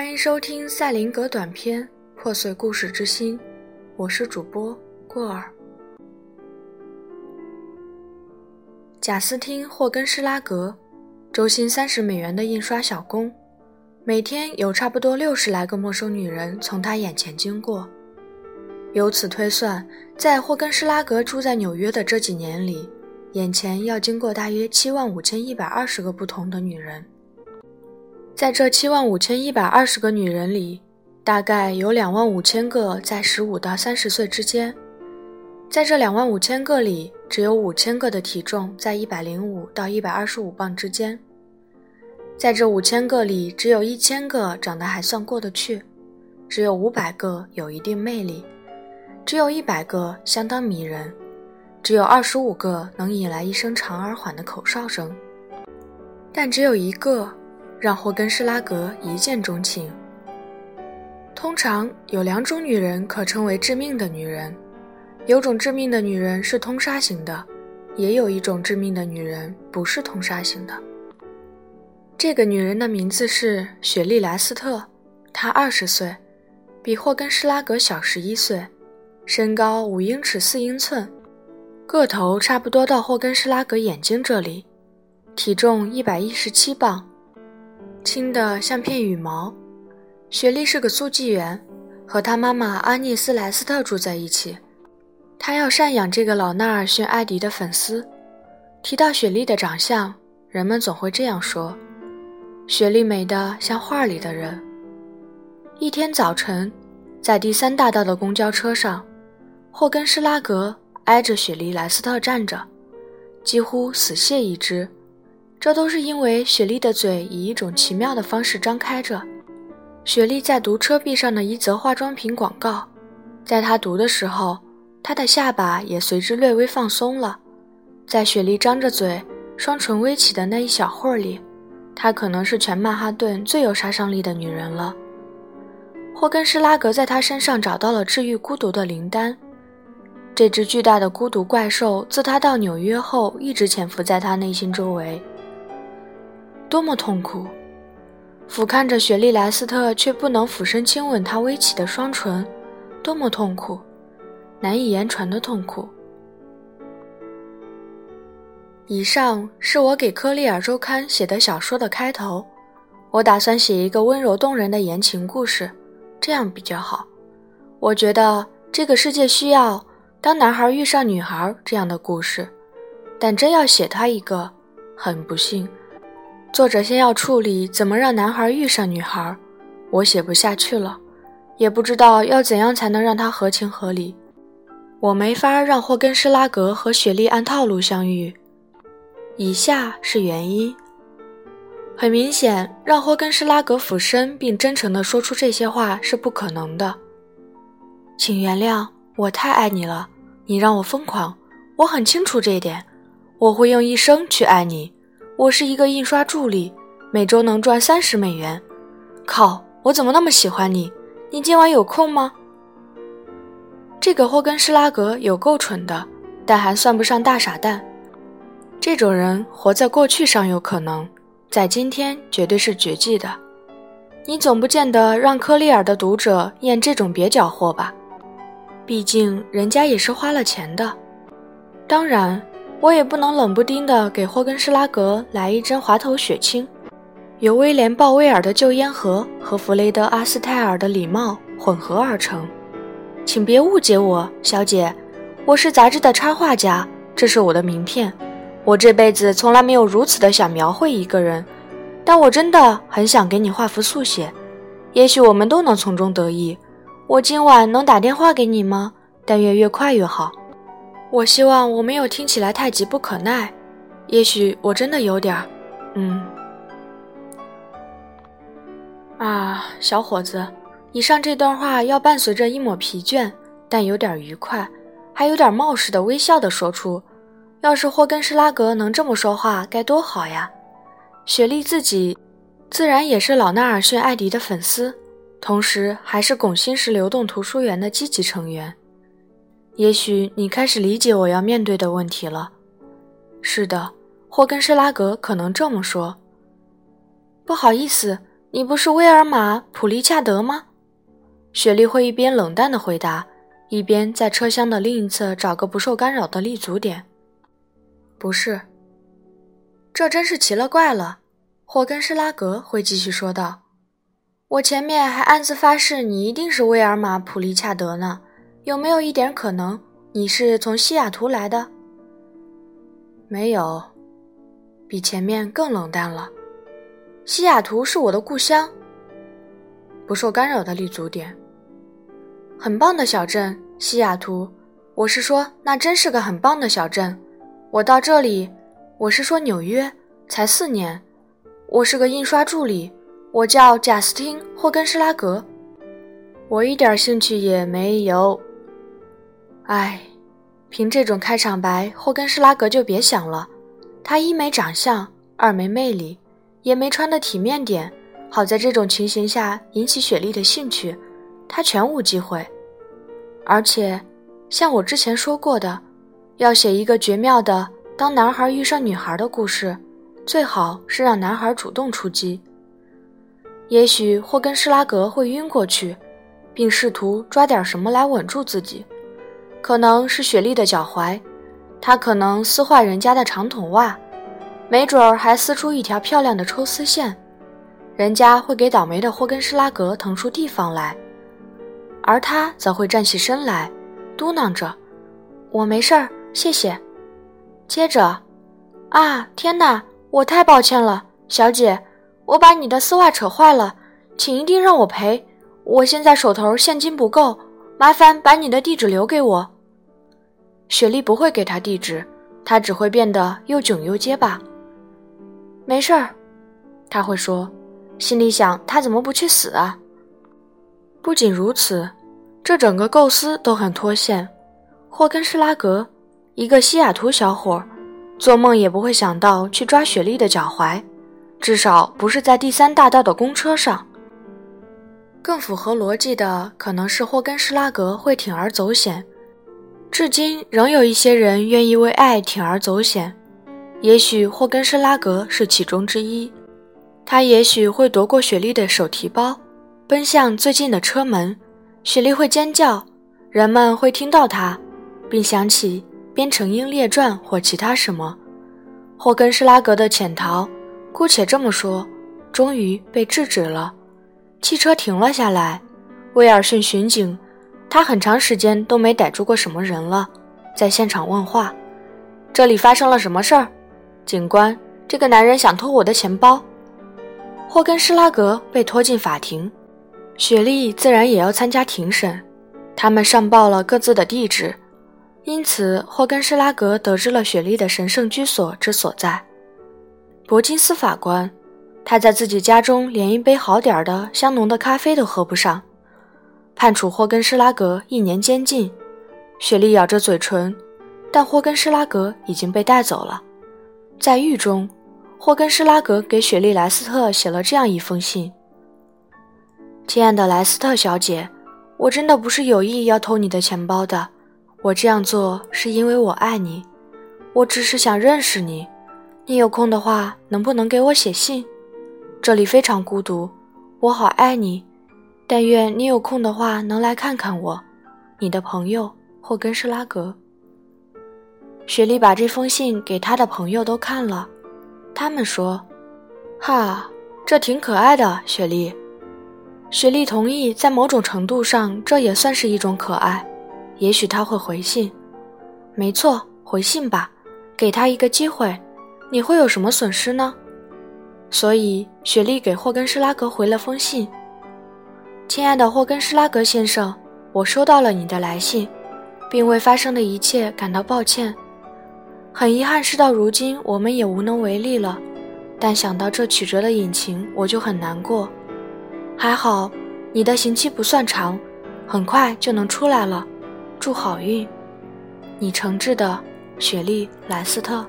欢迎收听赛林格短篇《破碎故事之心》，我是主播过儿。贾斯汀·霍根施拉格，周薪三十美元的印刷小工，每天有差不多六十来个陌生女人从他眼前经过。由此推算，在霍根施拉格住在纽约的这几年里，眼前要经过大约七万五千一百二十个不同的女人。在这七万五千一百二十个女人里，大概有两万五千个在十五到三十岁之间。在这两万五千个里，只有五千个的体重在一百零五到一百二十五磅之间。在这五千个里，只有一千个长得还算过得去，只有五百个有一定魅力，只有一百个相当迷人，只有二十五个能引来一声长而缓的口哨声，但只有一个。让霍根施拉格一见钟情。通常有两种女人可称为致命的女人，有种致命的女人是通杀型的，也有一种致命的女人不是通杀型的。这个女人的名字是雪莉莱斯特，她二十岁，比霍根施拉格小十一岁，身高五英尺四英寸，个头差不多到霍根施拉格眼睛这里，体重一百一十七磅。轻的像片羽毛。雪莉是个速记员，和她妈妈安妮斯莱斯特住在一起。她要赡养这个老纳尔逊艾迪的粉丝。提到雪莉的长相，人们总会这样说：雪莉美得像画里的人。一天早晨，在第三大道的公交车上，霍根施拉格挨着雪莉莱斯特站着，几乎死蟹一只。这都是因为雪莉的嘴以一种奇妙的方式张开着。雪莉在读车壁上的一则化妆品广告，在她读的时候，她的下巴也随之略微放松了。在雪莉张着嘴、双唇微起的那一小会儿里，她可能是全曼哈顿最有杀伤力的女人了。霍根施拉格在她身上找到了治愈孤独的灵丹。这只巨大的孤独怪兽自他到纽约后，一直潜伏在他内心周围。多么痛苦！俯瞰着雪莉莱斯特，却不能俯身亲吻她微起的双唇，多么痛苦，难以言传的痛苦。以上是我给《科利尔周刊》写的小说的开头。我打算写一个温柔动人的言情故事，这样比较好。我觉得这个世界需要当男孩遇上女孩这样的故事，但真要写他一个，很不幸。作者先要处理怎么让男孩遇上女孩，我写不下去了，也不知道要怎样才能让他合情合理。我没法让霍根施拉格和雪莉按套路相遇。以下是原因：很明显，让霍根施拉格俯身并真诚地说出这些话是不可能的。请原谅，我太爱你了，你让我疯狂，我很清楚这一点，我会用一生去爱你。我是一个印刷助理，每周能赚三十美元。靠，我怎么那么喜欢你？你今晚有空吗？这个霍根施拉格有够蠢的，但还算不上大傻蛋。这种人活在过去尚有可能，在今天绝对是绝迹的。你总不见得让科利尔的读者验这种蹩脚货吧？毕竟人家也是花了钱的。当然。我也不能冷不丁的给霍根施拉格来一针滑头血清，由威廉鲍威尔的旧烟盒和弗雷德阿斯泰尔的礼帽混合而成。请别误解我，小姐，我是杂志的插画家，这是我的名片。我这辈子从来没有如此的想描绘一个人，但我真的很想给你画幅速写，也许我们都能从中得益。我今晚能打电话给你吗？但愿越快越好。我希望我没有听起来太急不可耐，也许我真的有点儿，嗯。啊，小伙子，以上这段话要伴随着一抹疲倦，但有点愉快，还有点冒失的微笑的说出。要是霍根施拉格能这么说话，该多好呀！雪莉自己，自然也是老纳尔逊艾迪的粉丝，同时还是拱心石流动图书园的积极成员。也许你开始理解我要面对的问题了。是的，霍根施拉格可能这么说。不好意思，你不是威尔玛·普利恰德吗？”雪莉会一边冷淡的回答，一边在车厢的另一侧找个不受干扰的立足点。“不是。”这真是奇了怪了，霍根施拉格会继续说道。“我前面还暗自发誓，你一定是威尔玛·普利恰德呢。有没有一点可能，你是从西雅图来的？”“没有。”比前面更冷淡了。西雅图是我的故乡，不受干扰的立足点。很棒的小镇，西雅图。我是说，那真是个很棒的小镇。我到这里，我是说纽约，才四年。我是个印刷助理，我叫贾斯汀·霍根施拉格。我一点兴趣也没有。唉，凭这种开场白，霍根施拉格就别想了。他一没长相，二没魅力。也没穿的体面点，好在这种情形下引起雪莉的兴趣，他全无机会。而且，像我之前说过的，要写一个绝妙的当男孩遇上女孩的故事，最好是让男孩主动出击。也许霍根施拉格会晕过去，并试图抓点什么来稳住自己，可能是雪莉的脚踝，他可能撕坏人家的长筒袜。没准儿还撕出一条漂亮的抽丝线，人家会给倒霉的霍根施拉格腾出地方来，而他则会站起身来，嘟囔着：“我没事儿，谢谢。”接着，啊，天哪，我太抱歉了，小姐，我把你的丝袜扯坏了，请一定让我赔。我现在手头现金不够，麻烦把你的地址留给我。雪莉不会给他地址，他只会变得又囧又结巴。没事儿，他会说，心里想他怎么不去死啊？不仅如此，这整个构思都很脱线。霍根施拉格，一个西雅图小伙，做梦也不会想到去抓雪莉的脚踝，至少不是在第三大道的公车上。更符合逻辑的，可能是霍根施拉格会铤而走险。至今仍有一些人愿意为爱铤而走险。也许霍根施拉格是其中之一，他也许会夺过雪莉的手提包，奔向最近的车门。雪莉会尖叫，人们会听到他，并想起《编程鹰列传》或其他什么。霍根施拉格的潜逃，姑且这么说，终于被制止了。汽车停了下来，威尔逊巡警，他很长时间都没逮住过什么人了，在现场问话：“这里发生了什么事儿？”警官，这个男人想偷我的钱包。霍根施拉格被拖进法庭，雪莉自然也要参加庭审。他们上报了各自的地址，因此霍根施拉格得知了雪莉的神圣居所之所在——伯金斯法官。他在自己家中连一杯好点儿的香浓的咖啡都喝不上，判处霍根施拉格一年监禁。雪莉咬着嘴唇，但霍根施拉格已经被带走了。在狱中，霍根施拉格给雪莉·莱斯特写了这样一封信：“亲爱的莱斯特小姐，我真的不是有意要偷你的钱包的。我这样做是因为我爱你。我只是想认识你。你有空的话，能不能给我写信？这里非常孤独，我好爱你。但愿你有空的话能来看看我。你的朋友霍根施拉格。”雪莉把这封信给她的朋友都看了，他们说：“哈，这挺可爱的。”雪莉，雪莉同意，在某种程度上，这也算是一种可爱。也许他会回信。没错，回信吧，给他一个机会。你会有什么损失呢？所以，雪莉给霍根施拉格回了封信：“亲爱的霍根施拉格先生，我收到了你的来信，并为发生的一切感到抱歉。”很遗憾，事到如今，我们也无能为力了。但想到这曲折的隐情，我就很难过。还好，你的刑期不算长，很快就能出来了。祝好运，你诚挚的雪莉·莱斯特。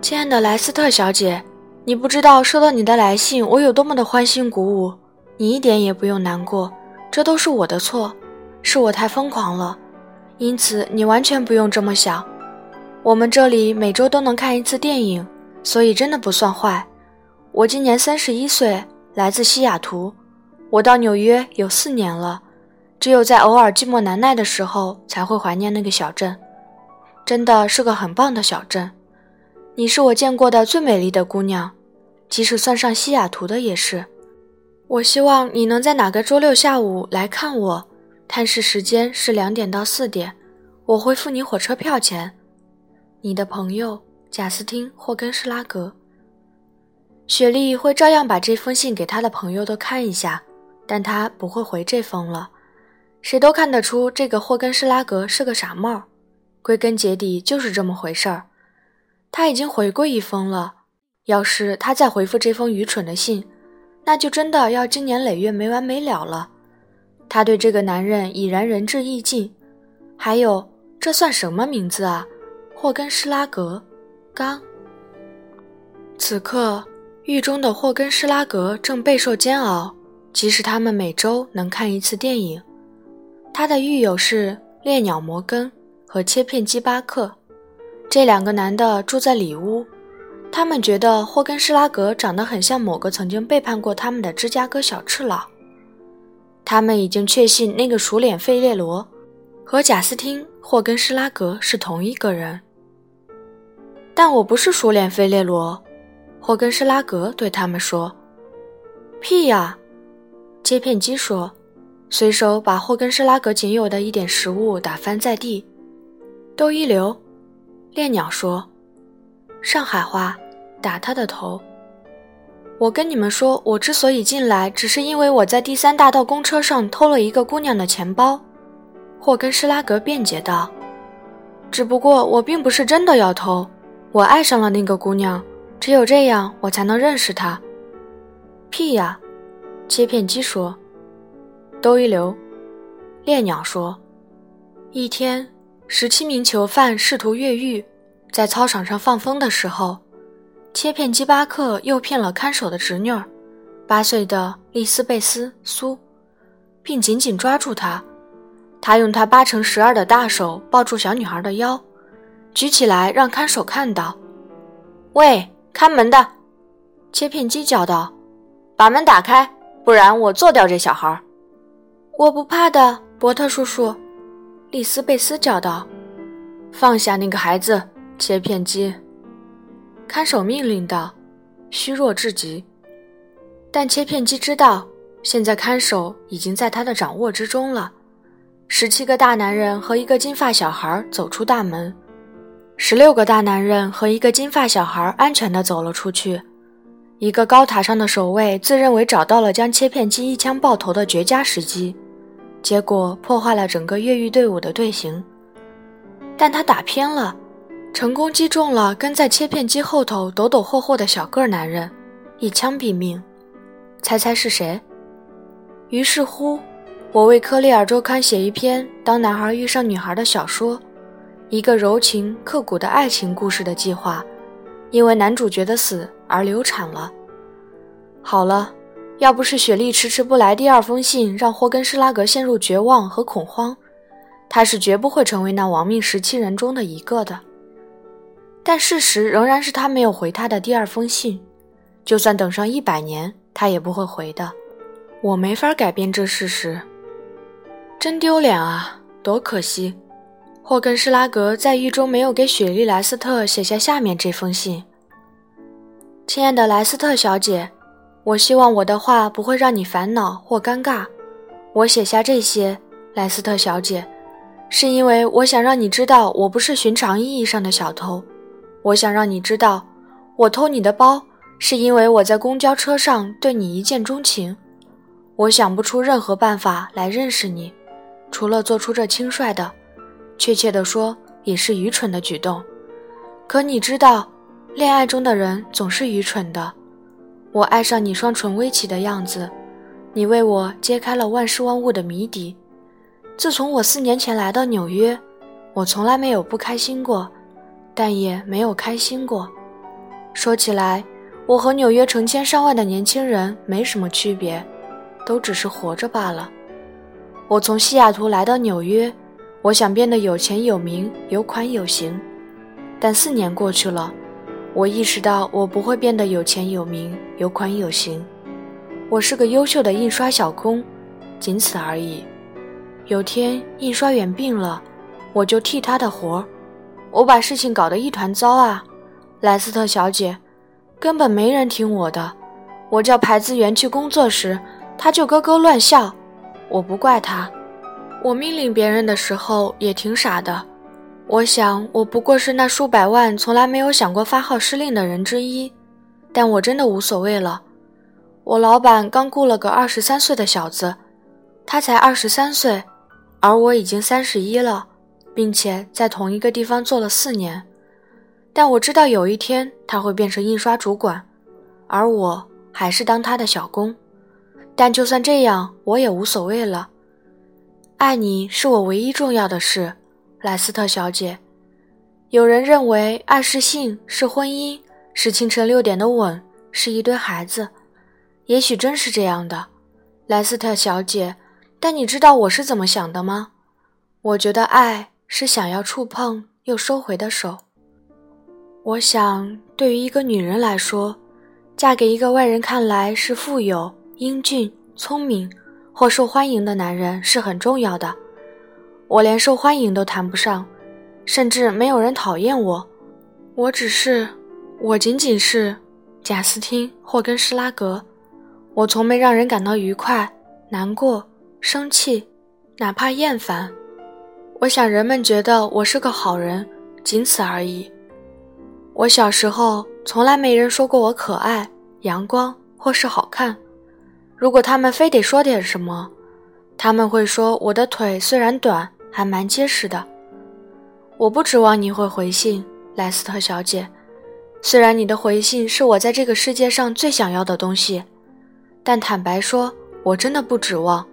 亲爱的莱斯特小姐，你不知道收到你的来信，我有多么的欢欣鼓舞。你一点也不用难过，这都是我的错，是我太疯狂了。因此，你完全不用这么想。我们这里每周都能看一次电影，所以真的不算坏。我今年三十一岁，来自西雅图。我到纽约有四年了，只有在偶尔寂寞难耐的时候才会怀念那个小镇。真的是个很棒的小镇。你是我见过的最美丽的姑娘，即使算上西雅图的也是。我希望你能在哪个周六下午来看我。探视时间是两点到四点，我会付你火车票钱。你的朋友贾斯汀·霍根施拉格。雪莉会照样把这封信给她的朋友都看一下，但她不会回这封了。谁都看得出这个霍根施拉格是个傻帽，归根结底就是这么回事儿。他已经回过一封了，要是他再回复这封愚蠢的信，那就真的要经年累月没完没了了。他对这个男人已然仁至义尽。还有，这算什么名字啊？霍根施拉格，刚。此刻，狱中的霍根施拉格正备受煎熬，即使他们每周能看一次电影。他的狱友是猎鸟摩根和切片基巴克，这两个男的住在里屋。他们觉得霍根施拉格长得很像某个曾经背叛过他们的芝加哥小赤佬。他们已经确信那个熟脸费列罗和贾斯汀·霍根施拉格是同一个人。但我不是熟脸费列罗，霍根施拉格对他们说：“屁呀！”切片机说。随手把霍根施拉格仅有的一点食物打翻在地。都一流，猎鸟说：“上海话，打他的头。”我跟你们说，我之所以进来，只是因为我在第三大道公车上偷了一个姑娘的钱包。”霍根施拉格辩解道。“只不过我并不是真的要偷，我爱上了那个姑娘，只有这样我才能认识她。”“屁呀！”切片机说。“都一流。”猎鸟说。一天，十七名囚犯试图越狱，在操场上放风的时候。切片机巴克诱骗了看守的侄女儿，八岁的丽丝贝斯苏，并紧紧抓住她。他用他八乘十二的大手抱住小女孩的腰，举起来让看守看到。喂，看门的！切片机叫道：“把门打开，不然我做掉这小孩。”我不怕的，伯特叔叔。丽丝贝斯叫道：“放下那个孩子，切片机。”看守命令道：“虚弱至极。”但切片机知道，现在看守已经在他的掌握之中了。十七个大男人和一个金发小孩走出大门，十六个大男人和一个金发小孩安全地走了出去。一个高塔上的守卫自认为找到了将切片机一枪爆头的绝佳时机，结果破坏了整个越狱队伍的队形。但他打偏了。成功击中了跟在切片机后头抖抖霍霍的小个男人，一枪毙命。猜猜是谁？于是乎，我为《科利尔周刊》写一篇当男孩遇上女孩的小说，一个柔情刻骨的爱情故事的计划，因为男主角的死而流产了。好了，要不是雪莉迟迟不来第二封信，让霍根施拉格陷入绝望和恐慌，他是绝不会成为那亡命十七人中的一个的。但事实仍然是他没有回他的第二封信，就算等上一百年，他也不会回的。我没法改变这事实，真丢脸啊！多可惜，霍根施拉格在狱中没有给雪莉莱斯特写下下面这封信：“亲爱的莱斯特小姐，我希望我的话不会让你烦恼或尴尬。我写下这些，莱斯特小姐，是因为我想让你知道，我不是寻常意义上的小偷。”我想让你知道，我偷你的包是因为我在公交车上对你一见钟情。我想不出任何办法来认识你，除了做出这轻率的，确切地说也是愚蠢的举动。可你知道，恋爱中的人总是愚蠢的。我爱上你双唇微启的样子，你为我揭开了万事万物的谜底。自从我四年前来到纽约，我从来没有不开心过。但也没有开心过。说起来，我和纽约成千上万的年轻人没什么区别，都只是活着罢了。我从西雅图来到纽约，我想变得有钱有名、有款有型。但四年过去了，我意识到我不会变得有钱有名、有款有型。我是个优秀的印刷小工，仅此而已。有天印刷员病了，我就替他的活儿。我把事情搞得一团糟啊，莱斯特小姐，根本没人听我的。我叫排字员去工作时，他就咯咯乱笑。我不怪他，我命令别人的时候也挺傻的。我想，我不过是那数百万从来没有想过发号施令的人之一，但我真的无所谓了。我老板刚雇了个二十三岁的小子，他才二十三岁，而我已经三十一了，并且在同一个地方做了四年。但我知道有一天他会变成印刷主管，而我还是当他的小工。但就算这样，我也无所谓了。爱你是我唯一重要的事。莱斯特小姐，有人认为爱是性，是婚姻，是清晨六点的吻，是一堆孩子。也许真是这样的，莱斯特小姐。但你知道我是怎么想的吗？我觉得爱是想要触碰又收回的手。我想，对于一个女人来说，嫁给一个外人看来是富有、英俊、聪明或受欢迎的男人是很重要的。我连受欢迎都谈不上，甚至没有人讨厌我。我只是，我仅仅是贾斯汀·霍根施拉格。我从没让人感到愉快、难过、生气，哪怕厌烦。我想人们觉得我是个好人，仅此而已。我小时候从来没人说过我可爱、阳光或是好看。如果他们非得说点什么，他们会说我的腿虽然短。还蛮结实的。我不指望你会回信，莱斯特小姐。虽然你的回信是我在这个世界上最想要的东西，但坦白说，我真的不指望。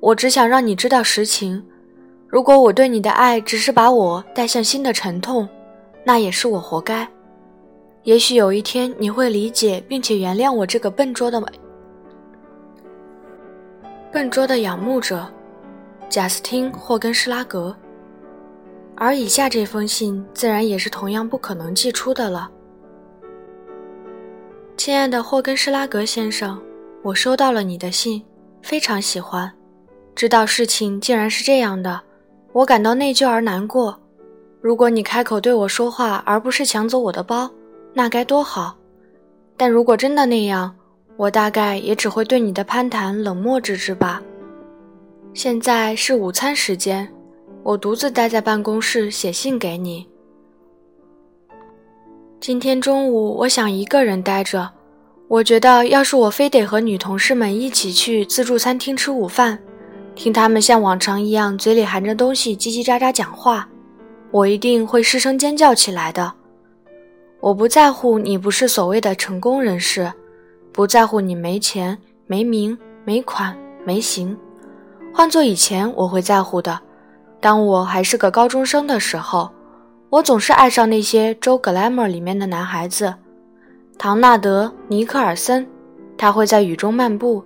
我只想让你知道实情。如果我对你的爱只是把我带向新的沉痛，那也是我活该。也许有一天你会理解并且原谅我这个笨拙的、笨拙的仰慕者。贾斯汀·霍根施拉格，而以下这封信自然也是同样不可能寄出的了。亲爱的霍根施拉格先生，我收到了你的信，非常喜欢。知道事情竟然是这样的，我感到内疚而难过。如果你开口对我说话，而不是抢走我的包，那该多好！但如果真的那样，我大概也只会对你的攀谈冷漠之至吧。现在是午餐时间，我独自待在办公室写信给你。今天中午我想一个人待着，我觉得要是我非得和女同事们一起去自助餐厅吃午饭，听他们像往常一样嘴里含着东西叽叽喳喳讲话，我一定会失声尖叫起来的。我不在乎你不是所谓的成功人士，不在乎你没钱、没名、没款、没型。换做以前，我会在乎的。当我还是个高中生的时候，我总是爱上那些《周格莱默》里面的男孩子，唐纳德·尼克尔森，他会在雨中漫步，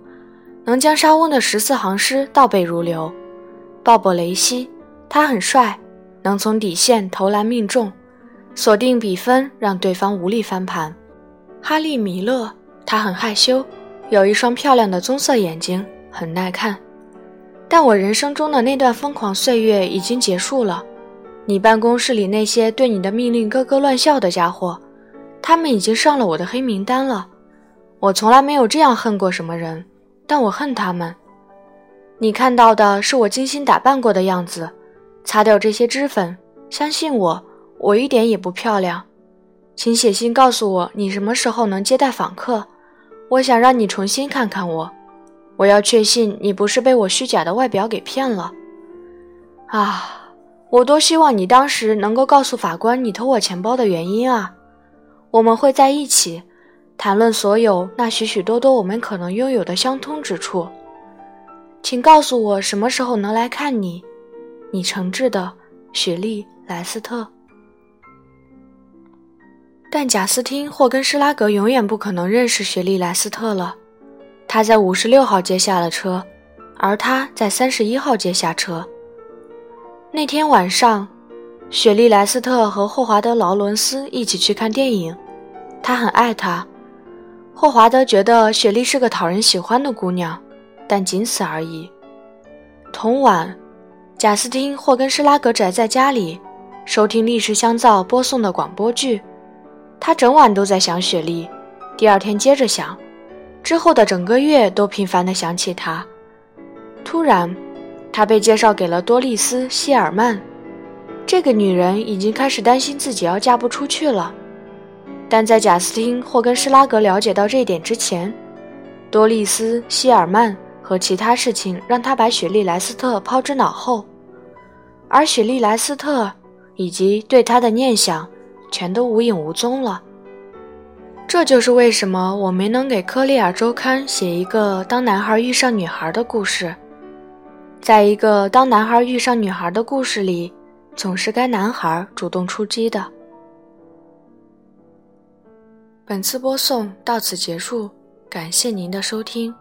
能将莎翁的十四行诗倒背如流；鲍勃·雷西，他很帅，能从底线投篮命中，锁定比分，让对方无力翻盘；哈利·米勒，他很害羞，有一双漂亮的棕色眼睛，很耐看。但我人生中的那段疯狂岁月已经结束了。你办公室里那些对你的命令咯咯乱笑的家伙，他们已经上了我的黑名单了。我从来没有这样恨过什么人，但我恨他们。你看到的是我精心打扮过的样子，擦掉这些脂粉。相信我，我一点也不漂亮。请写信告诉我你什么时候能接待访客。我想让你重新看看我。我要确信你不是被我虚假的外表给骗了，啊！我多希望你当时能够告诉法官你偷我钱包的原因啊！我们会在一起谈论所有那许许多多我们可能拥有的相通之处。请告诉我什么时候能来看你？你诚挚的雪莉·莱斯特。但贾斯汀·霍根施拉格永远不可能认识雪莉·莱斯特了。他在五十六号街下了车，而他在三十一号街下车。那天晚上，雪莉·莱斯特和霍华德·劳伦斯一起去看电影，他很爱她。霍华德觉得雪莉是个讨人喜欢的姑娘，但仅此而已。同晚，贾斯汀·霍根施拉格宅在家里，收听历史香皂播送的广播剧。他整晚都在想雪莉，第二天接着想，之后的整个月都频繁地想起她。突然，他被介绍给了多丽丝·希尔曼。这个女人已经开始担心自己要嫁不出去了。但在贾斯汀·霍根施拉格了解到这一点之前，多丽丝·希尔曼和其他事情让他把雪莉·莱斯特抛之脑后，而雪莉·莱斯特以及对他的念想全都无影无踪了。这就是为什么我没能给《科利尔周刊》写一个当男孩遇上女孩的故事。在一个当男孩遇上女孩的故事里，总是该男孩主动出击的。本次播送到此结束，感谢您的收听。